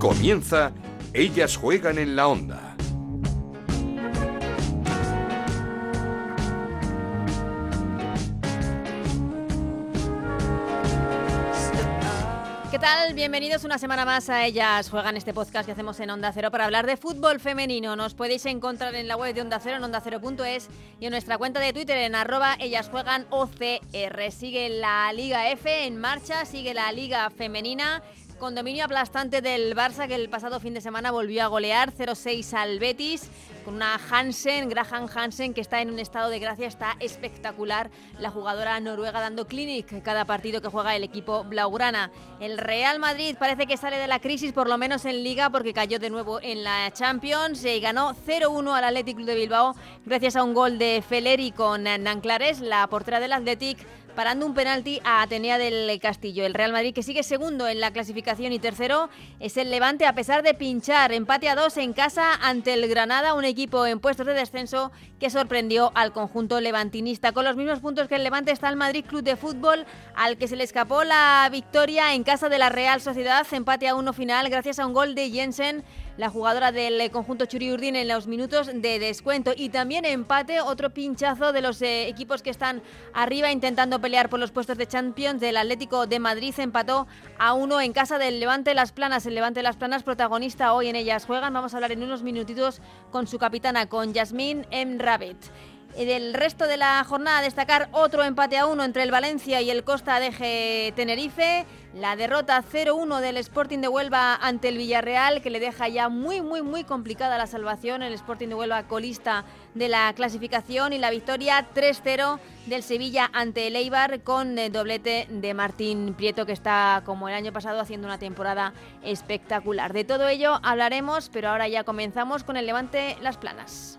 Comienza Ellas juegan en la onda. ¿Qué tal? Bienvenidos una semana más a Ellas Juegan este podcast que hacemos en Onda Cero para hablar de fútbol femenino. Nos podéis encontrar en la web de Onda Cero, en ondacero.es y en nuestra cuenta de Twitter en arroba Ellas Juegan OCR. Sigue la Liga F en marcha, sigue la Liga Femenina con dominio aplastante del Barça que el pasado fin de semana volvió a golear 0-6 al Betis con una Hansen, Graham Hansen que está en un estado de gracia, está espectacular la jugadora noruega dando clinic cada partido que juega el equipo blaugrana. El Real Madrid parece que sale de la crisis por lo menos en liga porque cayó de nuevo en la Champions y ganó 0-1 al Athletic Club de Bilbao gracias a un gol de Feleri con Nanclares, la portera del Athletic parando un penalti a Atenea del Castillo. El Real Madrid, que sigue segundo en la clasificación y tercero, es el Levante a pesar de pinchar. Empate a dos en casa ante el Granada, un equipo en puestos de descenso que sorprendió al conjunto levantinista. Con los mismos puntos que el Levante está el Madrid Club de Fútbol, al que se le escapó la victoria en casa de la Real Sociedad. Empate a uno final gracias a un gol de Jensen la jugadora del conjunto Churiurdin en los minutos de descuento. Y también empate, otro pinchazo de los eh, equipos que están arriba intentando pelear por los puestos de Champions. Del Atlético de Madrid empató a uno en casa del Levante Las Planas. El Levante Las Planas, protagonista hoy en ellas juegan. Vamos a hablar en unos minutitos con su capitana, con Yasmín M. Del resto de la jornada, destacar otro empate a uno entre el Valencia y el Costa de Tenerife. La derrota 0-1 del Sporting de Huelva ante el Villarreal, que le deja ya muy, muy, muy complicada la salvación. El Sporting de Huelva colista de la clasificación y la victoria 3-0 del Sevilla ante el Eibar con el doblete de Martín Prieto, que está como el año pasado haciendo una temporada espectacular. De todo ello hablaremos, pero ahora ya comenzamos con el Levante Las Planas.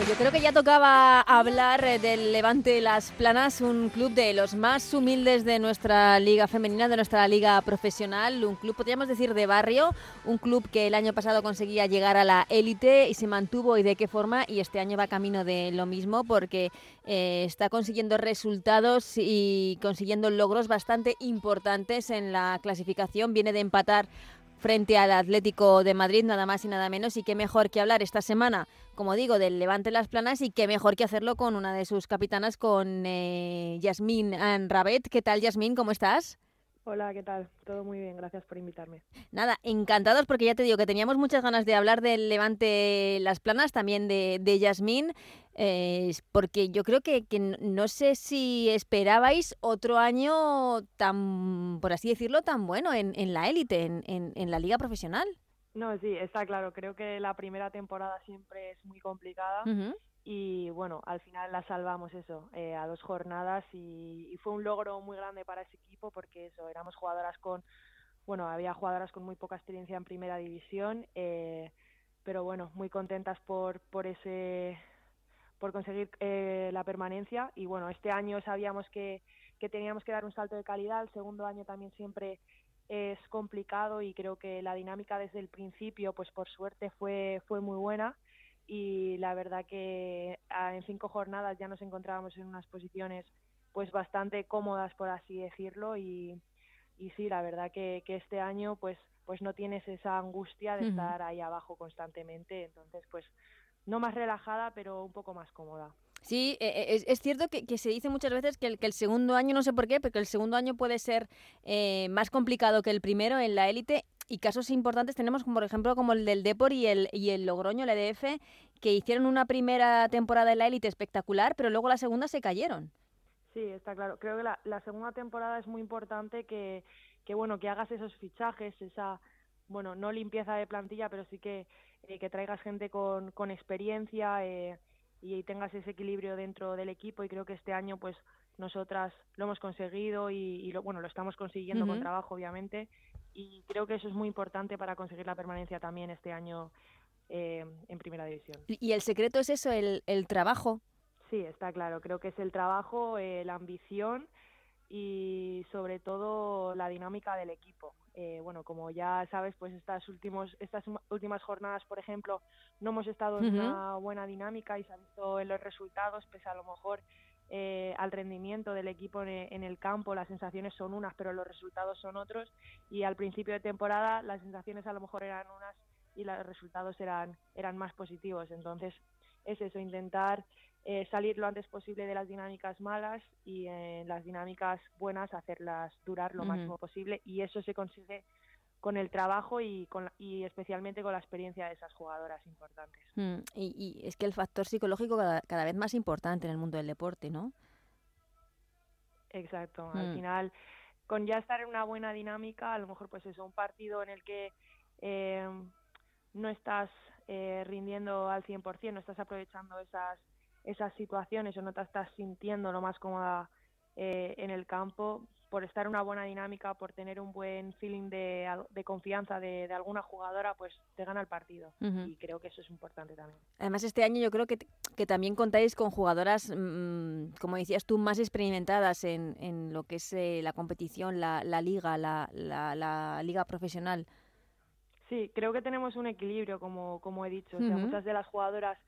Pues yo creo que ya tocaba hablar eh, del Levante Las Planas, un club de los más humildes de nuestra liga femenina, de nuestra liga profesional, un club, podríamos decir, de barrio, un club que el año pasado conseguía llegar a la élite y se mantuvo y de qué forma, y este año va camino de lo mismo porque eh, está consiguiendo resultados y consiguiendo logros bastante importantes en la clasificación, viene de empatar frente al Atlético de Madrid, nada más y nada menos. Y qué mejor que hablar esta semana, como digo, del Levante Las Planas y qué mejor que hacerlo con una de sus capitanas, con eh, Yasmín Rabet. ¿Qué tal, Yasmín? ¿Cómo estás? Hola, ¿qué tal? Todo muy bien, gracias por invitarme. Nada, encantados porque ya te digo que teníamos muchas ganas de hablar del Levante Las Planas, también de, de Yasmín, eh, porque yo creo que, que, no sé si esperabais otro año tan, por así decirlo, tan bueno en, en la élite, en, en, en la liga profesional. No, sí, está claro. Creo que la primera temporada siempre es muy complicada y bueno, al final la salvamos eso, eh, a dos jornadas y, fue un logro muy grande para ese equipo porque eso, éramos jugadoras con, bueno, había jugadoras con muy poca experiencia en primera división, eh, pero bueno, muy contentas por, por ese por conseguir eh, la permanencia. Y bueno, este año sabíamos que, que teníamos que dar un salto de calidad, el segundo año también siempre es complicado y creo que la dinámica desde el principio, pues por suerte fue, fue muy buena y la verdad que ah, en cinco jornadas ya nos encontrábamos en unas posiciones pues bastante cómodas por así decirlo y, y sí la verdad que, que este año pues pues no tienes esa angustia de estar ahí abajo constantemente entonces pues no más relajada pero un poco más cómoda. Sí, e, e, es, es cierto que, que, se dice muchas veces que el, que el, segundo año, no sé por qué, pero que el segundo año puede ser eh, más complicado que el primero en la élite y casos importantes tenemos, por ejemplo, como el del Depor y el, y el Logroño, el EDF, que hicieron una primera temporada en la élite espectacular, pero luego la segunda se cayeron. Sí, está claro. Creo que la, la segunda temporada es muy importante que, que, bueno, que hagas esos fichajes, esa, bueno, no limpieza de plantilla, pero sí que, eh, que traigas gente con, con experiencia eh, y tengas ese equilibrio dentro del equipo y creo que este año, pues, nosotras lo hemos conseguido y, y lo, bueno, lo estamos consiguiendo uh -huh. con trabajo, obviamente, y creo que eso es muy importante para conseguir la permanencia también este año eh, en primera división. Y el secreto es eso, el, el trabajo. Sí, está claro. Creo que es el trabajo, eh, la ambición y sobre todo la dinámica del equipo. Eh, bueno, como ya sabes, pues estas últimos, estas últimas jornadas, por ejemplo, no hemos estado en una buena dinámica y se ha visto en los resultados, pese a lo mejor eh, al rendimiento del equipo en, el campo, las sensaciones son unas, pero los resultados son otros. Y al principio de temporada las sensaciones a lo mejor eran unas y los resultados eran, eran más positivos. Entonces es eso, intentar eh, salir lo antes posible de las dinámicas malas y en las dinámicas buenas hacerlas durar lo máximo posible y eso se consigue con el trabajo y, con, y especialmente con la experiencia de esas jugadoras importantes. Mm, y, es que el factor psicológico cada, cada, vez más importante en el mundo del deporte, ¿no? Exacto, al mm. final con ya estar en una buena dinámica, a lo mejor pues eso, un partido en el que eh, no estás eh, rindiendo al 100%, no estás aprovechando esas esas situaciones o no te estás sintiendo lo más cómoda eh, en el campo, por estar en una buena dinámica, por tener un buen feeling de, confianza de, alguna jugadora, pues te gana el partido. Y creo que eso es importante también. Además, este año yo creo que, que también contáis con jugadoras, mm, como decías tú, más experimentadas en, en lo que es eh, la competición, la, la liga, la, la, liga profesional. Sí, creo que tenemos un equilibrio, como, como he dicho. O sea, muchas de las jugadoras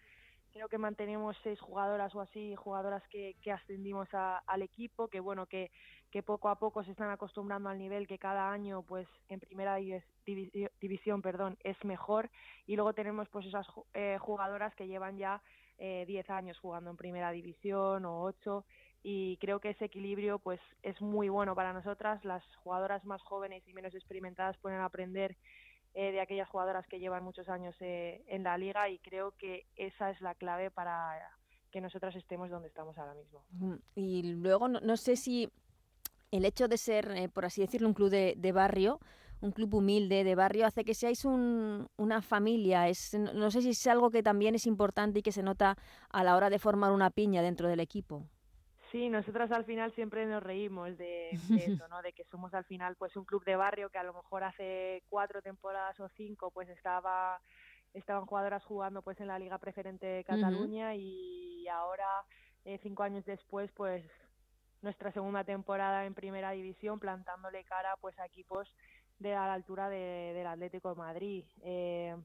creo que mantenemos seis jugadoras o así, jugadoras que, que ascendimos al equipo, que bueno, que, que poco a poco se están acostumbrando al nivel que cada año pues en primera división perdón es mejor. Y luego tenemos pues esas eh, jugadoras que llevan ya eh, 10 años jugando en primera división o ocho. Y creo que ese equilibrio pues es muy bueno para nosotras. Las jugadoras más jóvenes y menos experimentadas pueden aprender eh, de aquellas jugadoras que llevan muchos años eh, en la liga y creo que esa es la clave para que nosotras estemos donde estamos ahora mismo. Y luego no, sé si el hecho de ser, eh, por así decirlo, un club de, de, barrio, un club humilde de barrio, hace que seáis un, una familia. Es, no sé si es algo que también es importante y que se nota a la hora de formar una piña dentro del equipo. Sí, nosotras al final siempre nos reímos de, eso, ¿no? De que somos al final pues un club de barrio que a lo mejor hace cuatro temporadas o cinco pues estaba estaban jugadoras jugando pues en la Liga Preferente de Cataluña y ahora eh, cinco años después pues nuestra segunda temporada en Primera División plantándole cara pues a equipos de a la altura de, del Atlético de Madrid. Eh,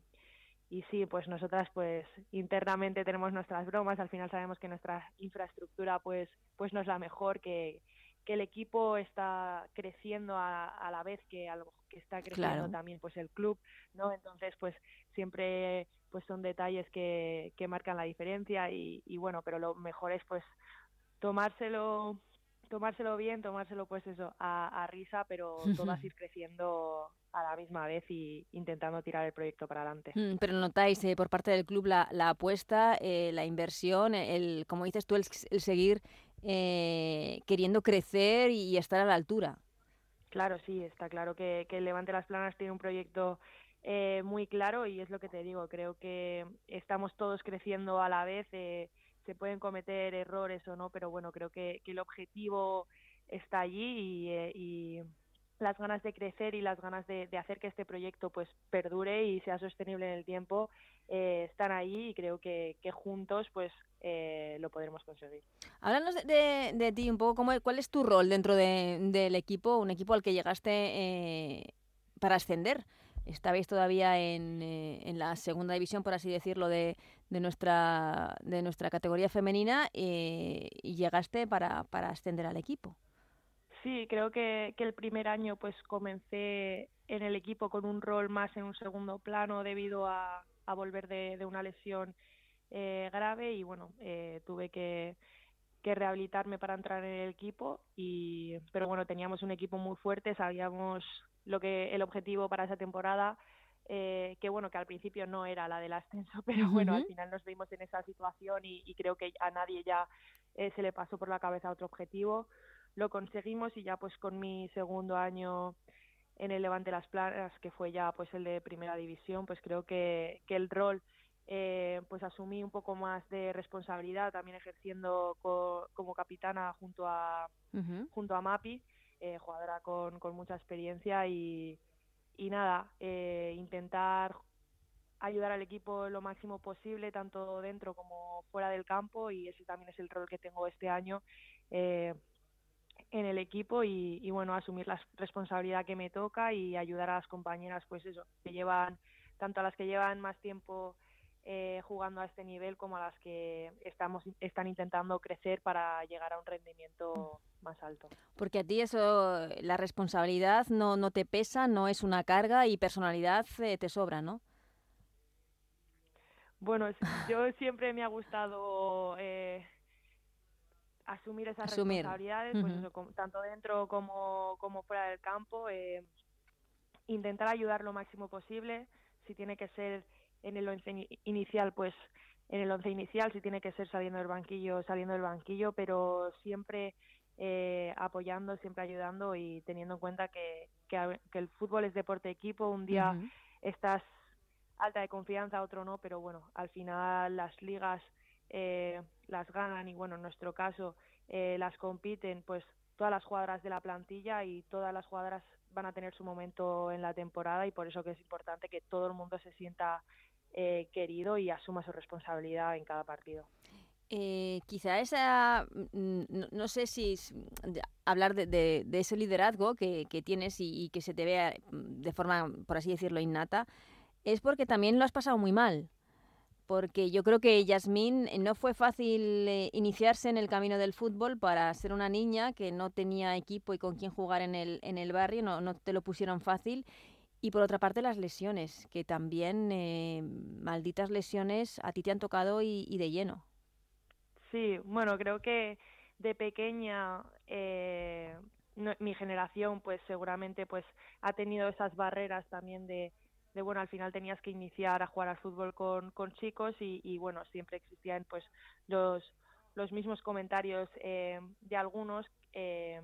y sí, pues nosotras pues internamente tenemos nuestras bromas, al final sabemos que nuestra infraestructura pues pues no es la mejor, que, que el equipo está creciendo a, la vez que algo que está creciendo también pues el club, ¿no? Entonces pues siempre pues son detalles que, que marcan la diferencia y, y bueno, pero lo mejor es pues tomárselo tomárselo bien, tomárselo pues eso, a, risa, pero todas ir creciendo a la misma vez y intentando tirar el proyecto para adelante. Mm, pero notáis eh, por parte del club la, la apuesta, eh, la inversión, el, como dices tú, el, seguir eh, queriendo crecer y estar a la altura. Claro, sí, está claro que, que Levante las Planas tiene un proyecto muy claro y es lo que te digo, creo que estamos todos creciendo a la vez se pueden cometer errores o no, pero bueno, creo que, el objetivo está allí eh, y, las ganas de crecer y las ganas de, hacer que este proyecto pues perdure y sea sostenible en el tiempo eh, están allí y creo que, juntos pues eh, lo podremos conseguir. Háblanos de, de, ti un poco, ¿cómo, ¿cuál es tu rol dentro del equipo, un equipo al que llegaste para ascender? Estabais todavía en, eh, en, la segunda división, por así decirlo, de, de nuestra, de nuestra categoría femenina eh, y llegaste para, para ascender al equipo. Sí, creo que, que, el primer año pues comencé en el equipo con un rol más en un segundo plano debido a, a volver de, de, una lesión eh, grave y bueno, tuve que, que rehabilitarme para entrar en el equipo y pero bueno teníamos un equipo muy fuerte sabíamos lo que el objetivo para esa temporada eh, que bueno que al principio no era la del ascenso pero bueno al final nos vimos en esa situación y, creo que a nadie ya eh, se le pasó por la cabeza otro objetivo. Lo conseguimos y ya pues con mi segundo año en el Levante Las Planas que fue ya pues el de primera división pues creo que, que el rol eh, pues asumí un poco más de responsabilidad también ejerciendo como capitana junto a junto a Mapi eh, jugadora con, con, mucha experiencia y, y nada, eh, intentar ayudar al equipo lo máximo posible, tanto dentro como fuera del campo, y ese también es el rol que tengo este año eh, en el equipo y, bueno, asumir la responsabilidad que me toca y ayudar a las compañeras, pues eso, que llevan, tanto a las que llevan más tiempo eh, jugando a este nivel como a las que estamos están intentando crecer para llegar a un rendimiento más alto. Porque a ti eso, la responsabilidad no, no te pesa, no es una carga y personalidad eh, te sobra, ¿no? Bueno, yo siempre me ha gustado eh, asumir esas responsabilidades, pues tanto dentro como, como fuera del campo, eh, intentar ayudar lo máximo posible, si tiene que ser en el once inicial, pues en el once inicial, si tiene que ser saliendo del banquillo, saliendo del banquillo, pero siempre eh, apoyando, siempre ayudando y teniendo en cuenta que, que, el fútbol es deporte de equipo, un día estás alta de confianza, otro no, pero bueno, al final las ligas eh, las ganan y bueno, en nuestro caso eh, las compiten pues todas las jugadoras de la plantilla y todas las jugadoras van a tener su momento en la temporada y por eso que es importante que todo el mundo se sienta eh, querido y asuma su responsabilidad en cada partido. Eh, quizá esa, mm, no, sé si hablar de, ese liderazgo que, tienes y, y, que se te vea de forma, por así decirlo, innata, es porque también lo has pasado muy mal porque yo creo que Yasmín eh, no fue fácil eh, iniciarse en el camino del fútbol para ser una niña que no tenía equipo y con quien jugar en el, en el barrio, no, no te lo pusieron fácil. Y por otra parte las lesiones, que también, eh, malditas lesiones, a ti te han tocado y, de lleno. Sí, bueno, creo que de pequeña mi generación pues seguramente pues ha tenido esas barreras también de, de bueno, al final tenías que iniciar a jugar al fútbol con, con chicos y, bueno, siempre existían pues los, los mismos comentarios eh, de algunos eh,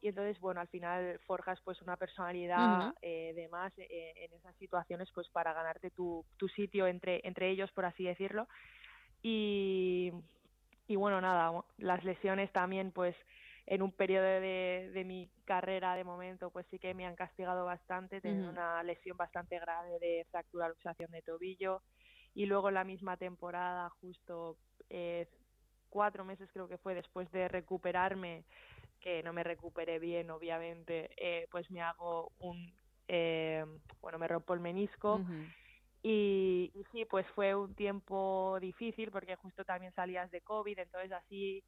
y entonces bueno al final forjas pues una personalidad eh, de más en esas situaciones pues para ganarte tu, tu sitio entre entre ellos por así decirlo. Y y bueno nada las lesiones también pues en un periodo de, de, mi carrera de momento pues sí que me han castigado bastante, tengo una lesión bastante grave de fractura luxación de tobillo. Y luego en la misma temporada justo eh, cuatro meses creo que fue después de recuperarme que no me recuperé bien obviamente eh, pues me hago un eh, bueno me rompo el menisco. Y, y, sí pues fue un tiempo difícil porque justo también salías de covid entonces así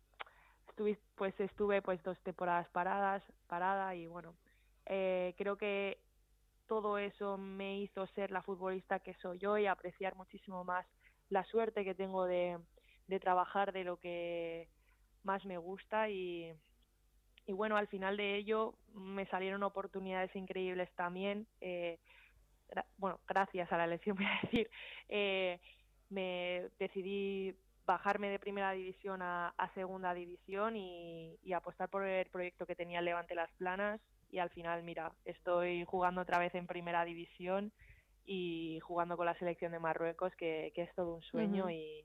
pues estuve pues dos temporadas paradas, parada y bueno, eh, creo que todo eso me hizo ser la futbolista que soy yo y apreciar muchísimo más la suerte que tengo de, de trabajar de lo que más me gusta y, y bueno, al final de ello me salieron oportunidades increíbles también. Eh, bueno, gracias a la elección, voy a decir, eh, me decidí bajarme de primera división a, segunda división y, apostar por el proyecto que tenía Levante Las Planas y al final, mira, estoy jugando otra vez en primera división y jugando con la selección de Marruecos, que, es todo un sueño y,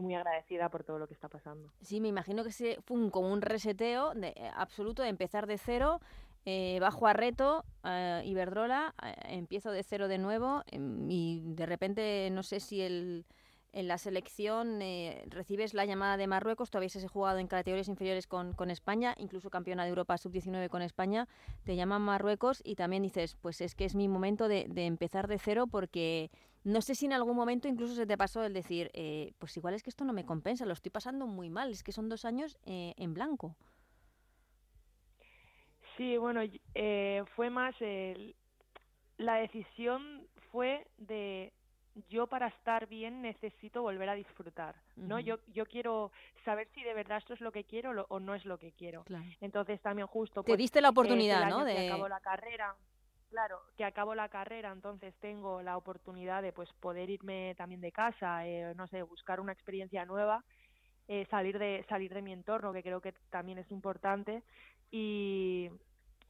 muy agradecida por todo lo que está pasando. Sí, me imagino que fue un, como un reseteo de, eh, absoluto de empezar de cero. Eh, bajo a reto, eh, Iberdrola, empiezo de cero de nuevo em, y de repente no sé si el, en la selección eh, recibes la llamada de Marruecos, todavía se ha jugado en categorías inferiores con, con España, incluso campeona de Europa sub-19 con España, te llaman Marruecos y también dices, pues es que es mi momento de, de, empezar de cero porque no sé si en algún momento incluso se te pasó el decir, eh, pues igual es que esto no me compensa, lo estoy pasando muy mal, es que son dos años eh, en blanco. Sí, bueno, fue más, la decisión fue de yo para estar bien necesito volver a disfrutar, ¿no? Yo, yo quiero saber si de verdad esto es lo que quiero o no es lo que quiero. Entonces también justo... Te pues, diste la oportunidad, ¿no? De... Que acabo la carrera, claro, que acabo la carrera, entonces tengo la oportunidad de pues poder irme también de casa, eh, no sé, buscar una experiencia nueva, eh, salir, de, salir de mi entorno, que creo que también es importante. Y,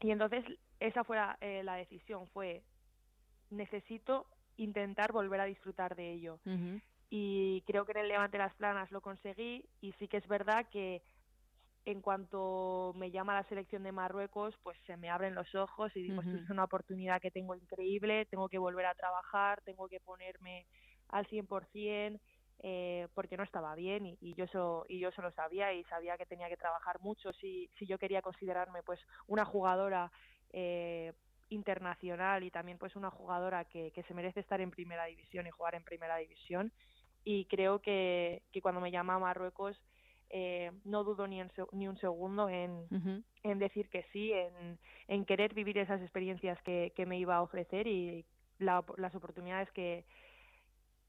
y entonces esa fue la, eh, la decisión, fue necesito intentar volver a disfrutar de ello. Y creo que en el Levante las Planas lo conseguí y sí que es verdad que en cuanto me llama la selección de Marruecos, pues se me abren los ojos y digo, esto es una oportunidad que tengo increíble, tengo que volver a trabajar, tengo que ponerme al 100%, eh, porque no estaba bien y, yo eso y yo eso lo sabía y sabía que tenía que trabajar mucho. Si, si yo quería considerarme pues una jugadora eh, internacional y también pues una jugadora que, que se merece estar en primera división y jugar en primera división y creo que, que cuando me llama a Marruecos eh, no dudo ni, ni un segundo en, en decir que sí, en, en, querer vivir esas experiencias que, que me iba a ofrecer y las oportunidades que,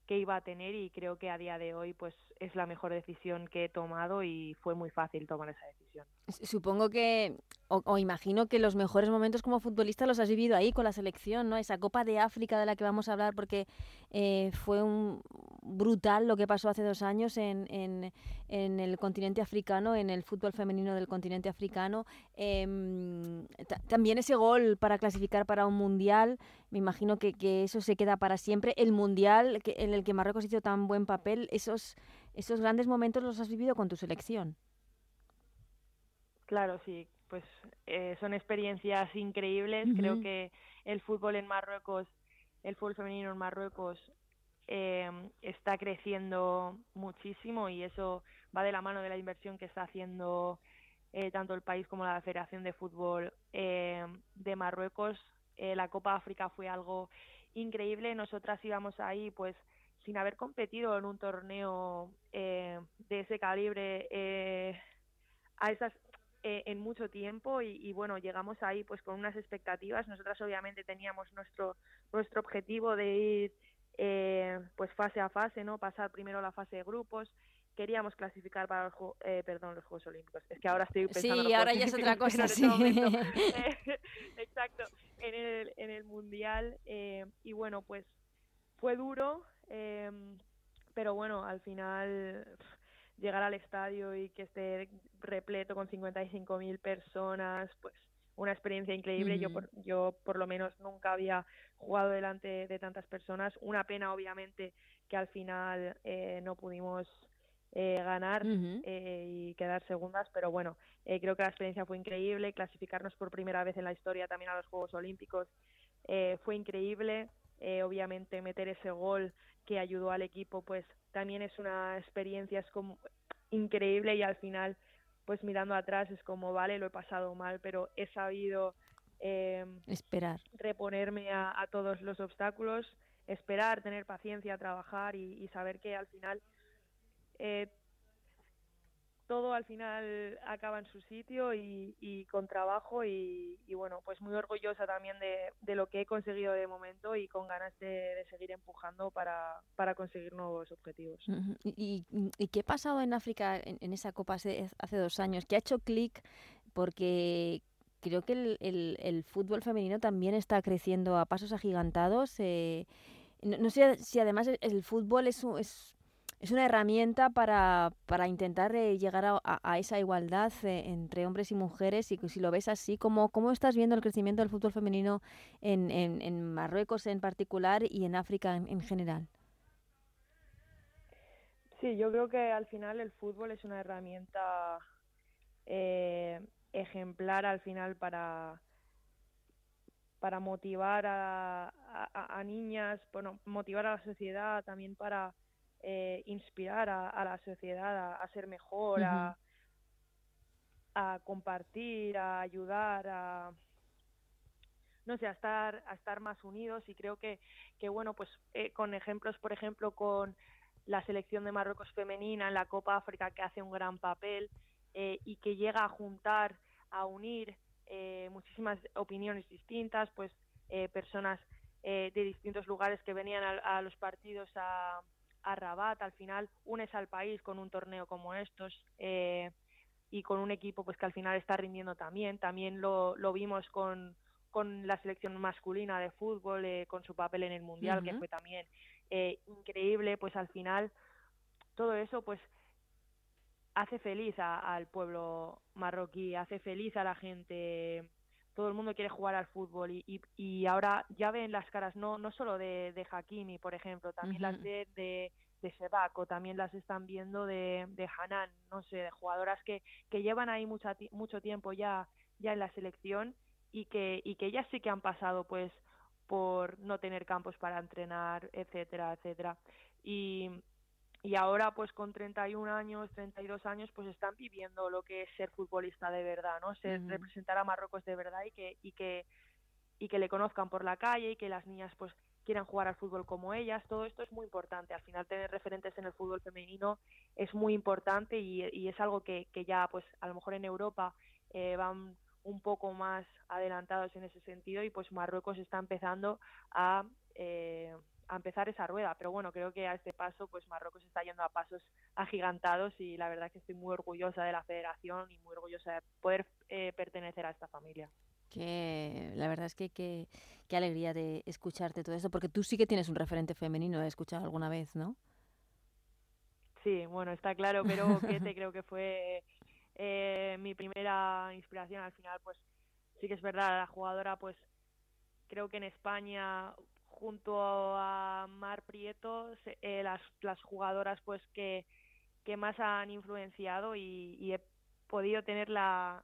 que iba a tener y creo que a día de hoy pues es la mejor decisión que he tomado y fue muy fácil tomar esa decisión. Supongo que o, imagino que los mejores momentos como futbolista los has vivido ahí con la selección, ¿no? Esa Copa de África de la que vamos a hablar porque eh, fue un brutal lo que pasó hace dos años en, en, el continente africano, en el fútbol femenino del continente africano. Em, también ese gol para clasificar para un mundial, me imagino que, que eso se queda para siempre. El mundial que, en el que Marruecos hizo tan buen papel, esos, esos grandes momentos los has vivido con tu selección. Claro, sí, pues eh, son experiencias increíbles. Creo que el fútbol en Marruecos, el fútbol femenino en Marruecos eh, está creciendo muchísimo y eso va de la mano de la inversión que está haciendo eh, tanto el país como la Federación de Fútbol eh, de Marruecos. Eh, la Copa África fue algo increíble. Nosotras íbamos ahí, pues, sin haber competido en un torneo de ese calibre a esas eh, en mucho tiempo y, bueno, llegamos ahí pues con unas expectativas. Nosotras obviamente teníamos nuestro, nuestro objetivo de ir eh, pues fase a fase, ¿no? Pasar primero la fase de grupos. Queríamos clasificar para los, eh, perdón, los Juegos Olímpicos. Es que ahora estoy pensando... Sí, ahora ya es otra cosa, este Exacto, en el, en el Mundial. y bueno, pues fue duro, pero bueno, al final llegar al estadio y que esté repleto con 55.000 personas, pues una experiencia increíble. Yo, por, yo por lo menos nunca había jugado delante de tantas personas. Una pena, obviamente, que al final eh, no pudimos eh, ganar eh, y quedar segundas, pero bueno, creo que la experiencia fue increíble. Clasificarnos por primera vez en la historia también a los Juegos Olímpicos fue increíble. obviamente meter ese gol que ayudó al equipo, pues también es una experiencia es como increíble y al final, pues mirando atrás es como, vale, lo he pasado mal, pero he sabido eh, esperar, reponerme a, todos los obstáculos, esperar, tener paciencia, trabajar y, saber que al final eh, todo al final acaba en su sitio y, con trabajo y, bueno, pues muy orgullosa también de, lo que he conseguido de momento y con ganas de, seguir empujando para, para, conseguir nuevos objetivos. ¿Y, qué ha pasado en África en, esa Copa hace, hace, dos años? ¿Qué ha hecho clic? Porque creo que el, el, fútbol femenino también está creciendo a pasos agigantados. Eh, no, sé si además el, fútbol es, es es una herramienta para, para intentar eh, llegar a, esa igualdad eh, entre hombres y mujeres y si lo ves así, ¿cómo, cómo estás viendo el crecimiento del fútbol femenino en, en, Marruecos en particular y en África en, general? Sí, yo creo que al final el fútbol es una herramienta eh, ejemplar al final para para motivar a, a, a niñas, bueno, motivar a la sociedad, también para eh, inspirar a, la sociedad a, ser mejor, a, compartir, a ayudar, a no sé, a estar, a estar más unidos. Y creo que, que bueno, pues eh, con ejemplos, por ejemplo, con la selección de Marruecos femenina en la Copa África que hace un gran papel eh, y que llega a juntar, a unir muchísimas opiniones distintas, pues personas de distintos lugares que venían a los partidos a, a Rabat, al final unes al país con un torneo como estos eh, y con un equipo pues que al final está rindiendo también. También lo, lo vimos con, con la selección masculina de fútbol, eh, con su papel en el Mundial, que fue también eh, increíble, pues al final todo eso pues hace feliz al pueblo marroquí, hace feliz a la gente todo el mundo quiere jugar al fútbol y, y, y ahora ya ven las caras no no solo de, de Hakimi, por ejemplo, también las de, de, de o también las están viendo de, de Hanan, no sé, de jugadoras que, que llevan ahí mucha, mucho tiempo ya, ya en la selección y que, y que ellas sí que han pasado pues por no tener campos para entrenar, etcétera, etcétera. Y, y ahora pues con 31 años, 32 años pues están viviendo lo que es ser futbolista de verdad, ¿no? Ser representar a Marruecos de verdad y que y que y que le conozcan por la calle y que las niñas pues quieran jugar al fútbol como ellas, todo esto es muy importante. Al final tener referentes en el fútbol femenino es muy importante y, y es algo que, que ya pues a lo mejor en Europa eh, van un poco más adelantados en ese sentido y pues Marruecos está empezando a, eh, a empezar esa rueda. Pero bueno, creo que a este paso pues Marruecos está yendo a pasos agigantados y la verdad que estoy muy orgullosa de la federación y muy orgullosa de poder eh, pertenecer a esta familia. Que la verdad es que qué alegría de escucharte todo esto, porque tú sí que tienes un referente femenino, he escuchado alguna vez, ¿no? Sí, bueno, está claro, pero te creo que fue eh, mi primera inspiración al final pues sí que es verdad la jugadora pues creo que en España junto a Mar Prieto eh, las, las jugadoras pues que, que más han influenciado y, he podido tener la,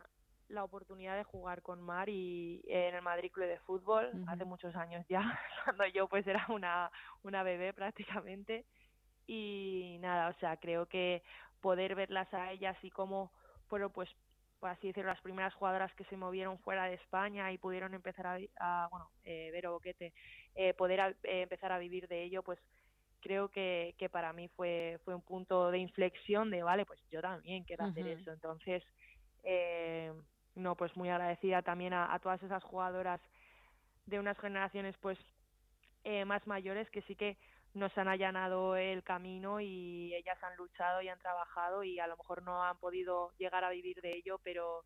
la oportunidad de jugar con Mar y en el Madrid Club de Fútbol hace muchos años ya cuando yo pues era una una bebé prácticamente. Y nada o sea creo que poder verlas a ellas y cómo fueron pues por así decirlo las primeras jugadoras que se movieron fuera de España y pudieron empezar a, bueno eh, Vero Boquete eh, poder eh, empezar a vivir de ello pues creo que, que para mí fue fue un punto de inflexión de vale pues yo también quiero hacer eso entonces eh, no pues muy agradecida también a, a, todas esas jugadoras de unas generaciones pues eh, más mayores que sí que nos han allanado el camino y ellas han luchado y han trabajado y a lo mejor no han podido llegar a vivir de ello, pero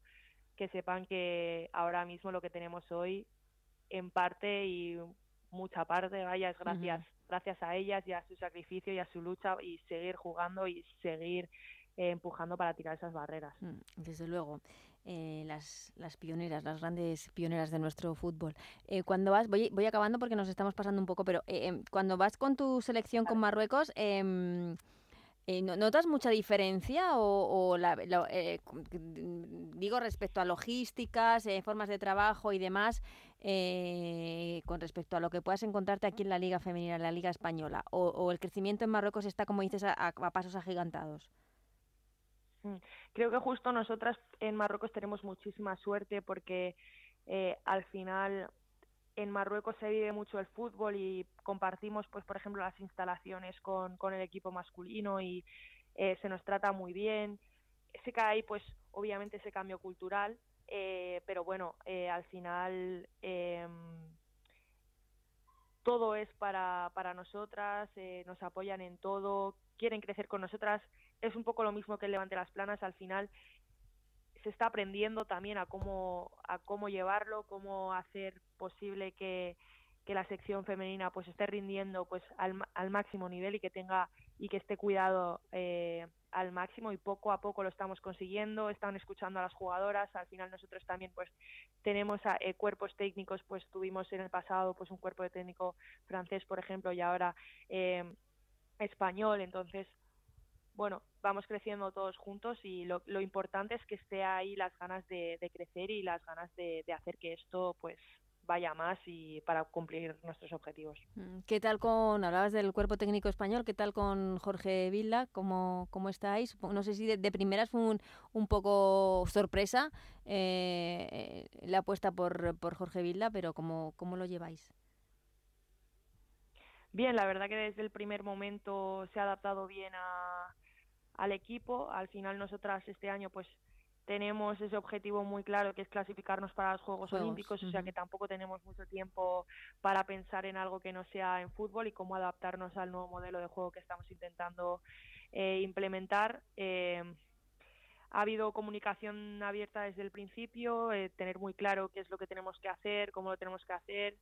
que sepan que ahora mismo lo que tenemos hoy en parte y mucha parte, vaya, es gracias, gracias a ellas y a su sacrificio y a su lucha y seguir jugando y seguir eh, empujando para tirar esas barreras. Mm, desde luego. Eh, las, las, pioneras, las grandes pioneras de nuestro fútbol. Eh, cuando vas, voy, voy acabando porque nos estamos pasando un poco, pero eh, em, cuando vas con tu selección con Marruecos, em, ¿notas mucha diferencia o, la, digo respecto a logísticas, formas de trabajo y demás, con respecto a lo que puedas encontrarte aquí en la Liga Femenina, en la Liga Española? ¿O, el crecimiento en Marruecos está, como dices, a pasos agigantados? Mm. Creo que justo nosotras en Marruecos tenemos muchísima suerte porque eh, al final en Marruecos se vive mucho el fútbol y compartimos, pues, por ejemplo, las instalaciones con, con el equipo masculino y eh, se nos trata muy bien. Se cae ahí, pues, obviamente ese cambio cultural, eh, pero bueno, al final em, todo es para, para nosotras, nos apoyan en todo, quieren crecer con nosotras es un poco lo mismo que el Levante Las Planas, al final se está aprendiendo también a cómo, a cómo llevarlo, cómo hacer posible que, que la sección femenina pues esté rindiendo pues al, al máximo nivel y que tenga y que esté cuidado eh, al máximo y poco a poco lo estamos consiguiendo están escuchando a las jugadoras al final nosotros también pues tenemos a, eh, cuerpos técnicos pues tuvimos en el pasado pues un cuerpo de técnico francés por ejemplo y ahora eh, español entonces bueno, vamos creciendo todos juntos y lo, lo importante es que esté ahí las ganas de, crecer y las ganas de, hacer que esto pues vaya más y para cumplir nuestros objetivos. Mm, ¿Qué tal con, hablabas del cuerpo técnico español, qué tal con Jorge Villa? ¿Cómo, cómo estáis? No sé si de, primeras fue un, un poco sorpresa eh, la apuesta por, por Jorge Villa, pero ¿cómo, ¿cómo lo lleváis? Bien, la verdad que desde el primer momento se ha adaptado bien a, al equipo. Al final nosotras este año pues tenemos ese objetivo muy claro que es clasificarnos para los Juegos, Olímpicos, o sea que tampoco tenemos mucho tiempo para pensar en algo que no sea en fútbol y cómo adaptarnos al nuevo modelo de juego que estamos intentando eh, implementar. Eh, ha habido comunicación abierta desde el principio, eh, tener muy claro qué es lo que tenemos que hacer, cómo lo tenemos que hacer.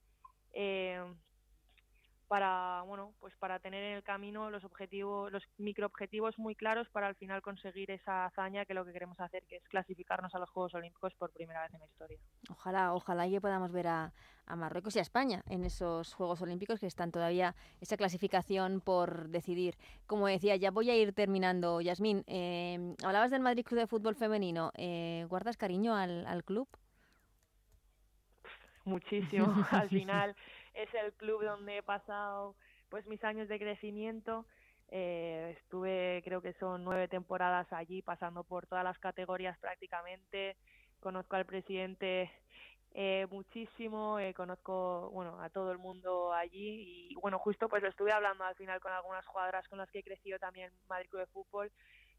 Para bueno pues para tener en el camino los objetivos los microobjetivos muy claros para al final conseguir esa hazaña que lo que queremos hacer que es clasificarnos a los Juegos Olímpicos por primera vez en la historia. Ojalá ojalá que podamos ver a, Marruecos y a España en esos Juegos Olímpicos que están todavía esa clasificación por decidir. Como decía ya voy a ir terminando Yasmín. Eh, hablabas del Madrid Club de Fútbol Femenino. Eh, guardas cariño al, al club muchísimo al final es el club donde he pasado pues mis años de crecimiento. Eh, estuve, creo que son nueve temporadas allí, pasando por todas las categorías prácticamente. Conozco al presidente eh, muchísimo, eh, conozco bueno a todo el mundo allí y bueno justo pues lo estuve hablando al final con algunas jugadoras con las que he crecido también en Madrid Club de Fútbol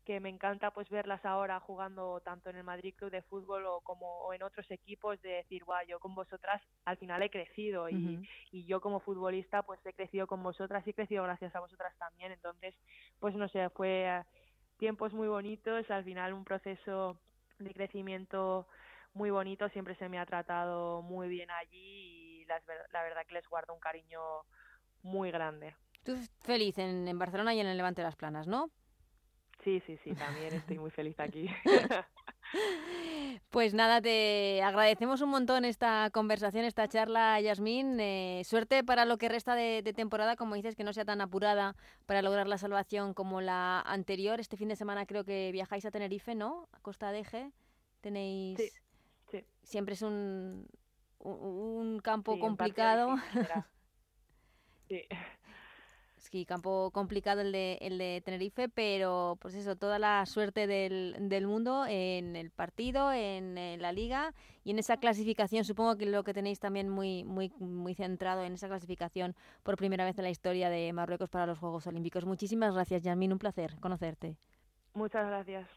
que me encanta pues verlas ahora jugando tanto en el Madrid Club de Fútbol o como en otros equipos de decir, guau, yo con vosotras al final he crecido y, y yo como futbolista pues he crecido con vosotras y he crecido gracias a vosotras también, entonces pues no sé, fue eh, tiempos muy bonitos, al final un proceso de crecimiento muy bonito, siempre se me ha tratado muy bien allí y la, la verdad que les guardo un cariño muy grande. Tú feliz en, en Barcelona y en el Levante de las Planas, ¿no? Sí, sí, sí, también estoy muy feliz aquí. Pues nada, te agradecemos un montón esta conversación, esta charla, Yasmín. Eh, suerte para lo que resta de, temporada, como dices, que no sea tan apurada para lograr la salvación como la anterior. Este fin de semana creo que viajáis a Tenerife, ¿no? A Costa de Eje. Tenéis... Sí, Siempre es un, un, campo complicado. Sí esquí campo complicado el de, el de Tenerife, pero pues eso, toda la suerte del, del mundo en el partido, en, la liga y en esa clasificación. Supongo que lo que tenéis también muy, muy, muy centrado en esa clasificación por primera vez en la historia de Marruecos para los Juegos Olímpicos. Muchísimas gracias, Yasmin, un placer conocerte. Muchas gracias.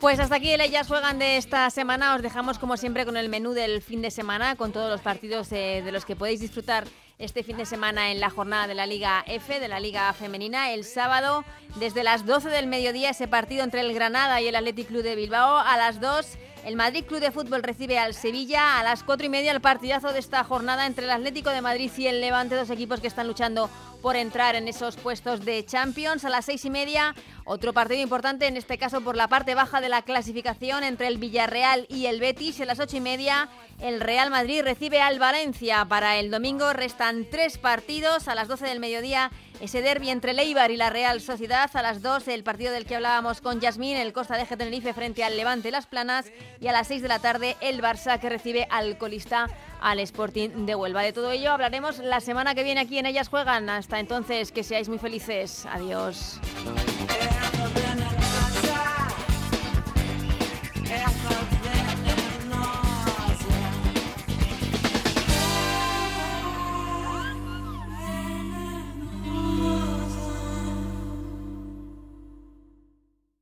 Pues hasta aquí el Ellas Juegan de esta semana. Os dejamos como siempre con el menú del fin de semana, con todos los partidos eh, de los que podéis disfrutar este fin de semana en la jornada de la Liga F, de la Liga Femenina. El sábado, desde las 12 del mediodía, ese partido entre el Granada y el Athletic Club de Bilbao. A las 2, el Madrid Club de Fútbol recibe al Sevilla. A las 4 y media, el partidazo de esta jornada entre el Atlético de Madrid y el Levante, dos equipos que están luchando por entrar en esos puestos de Champions. A las seis y media, otro partido importante, en este caso por la parte baja de la clasificación entre el Villarreal y el Betis. A las ocho y media, el Real Madrid recibe al Valencia. Para el domingo restan tres partidos. A las 12 del mediodía, ese derby entre el Eibar y la Real Sociedad. A las 2, el partido del que hablábamos con Yasmín, el Costa de Tenerife frente al Levante Las Planas. Y a las 6 de la tarde, el Barça que recibe al colista al Sporting de Huelva. De todo ello hablaremos la semana que viene aquí en Ellas Juegan. Hasta entonces, que seáis muy felices. Adiós.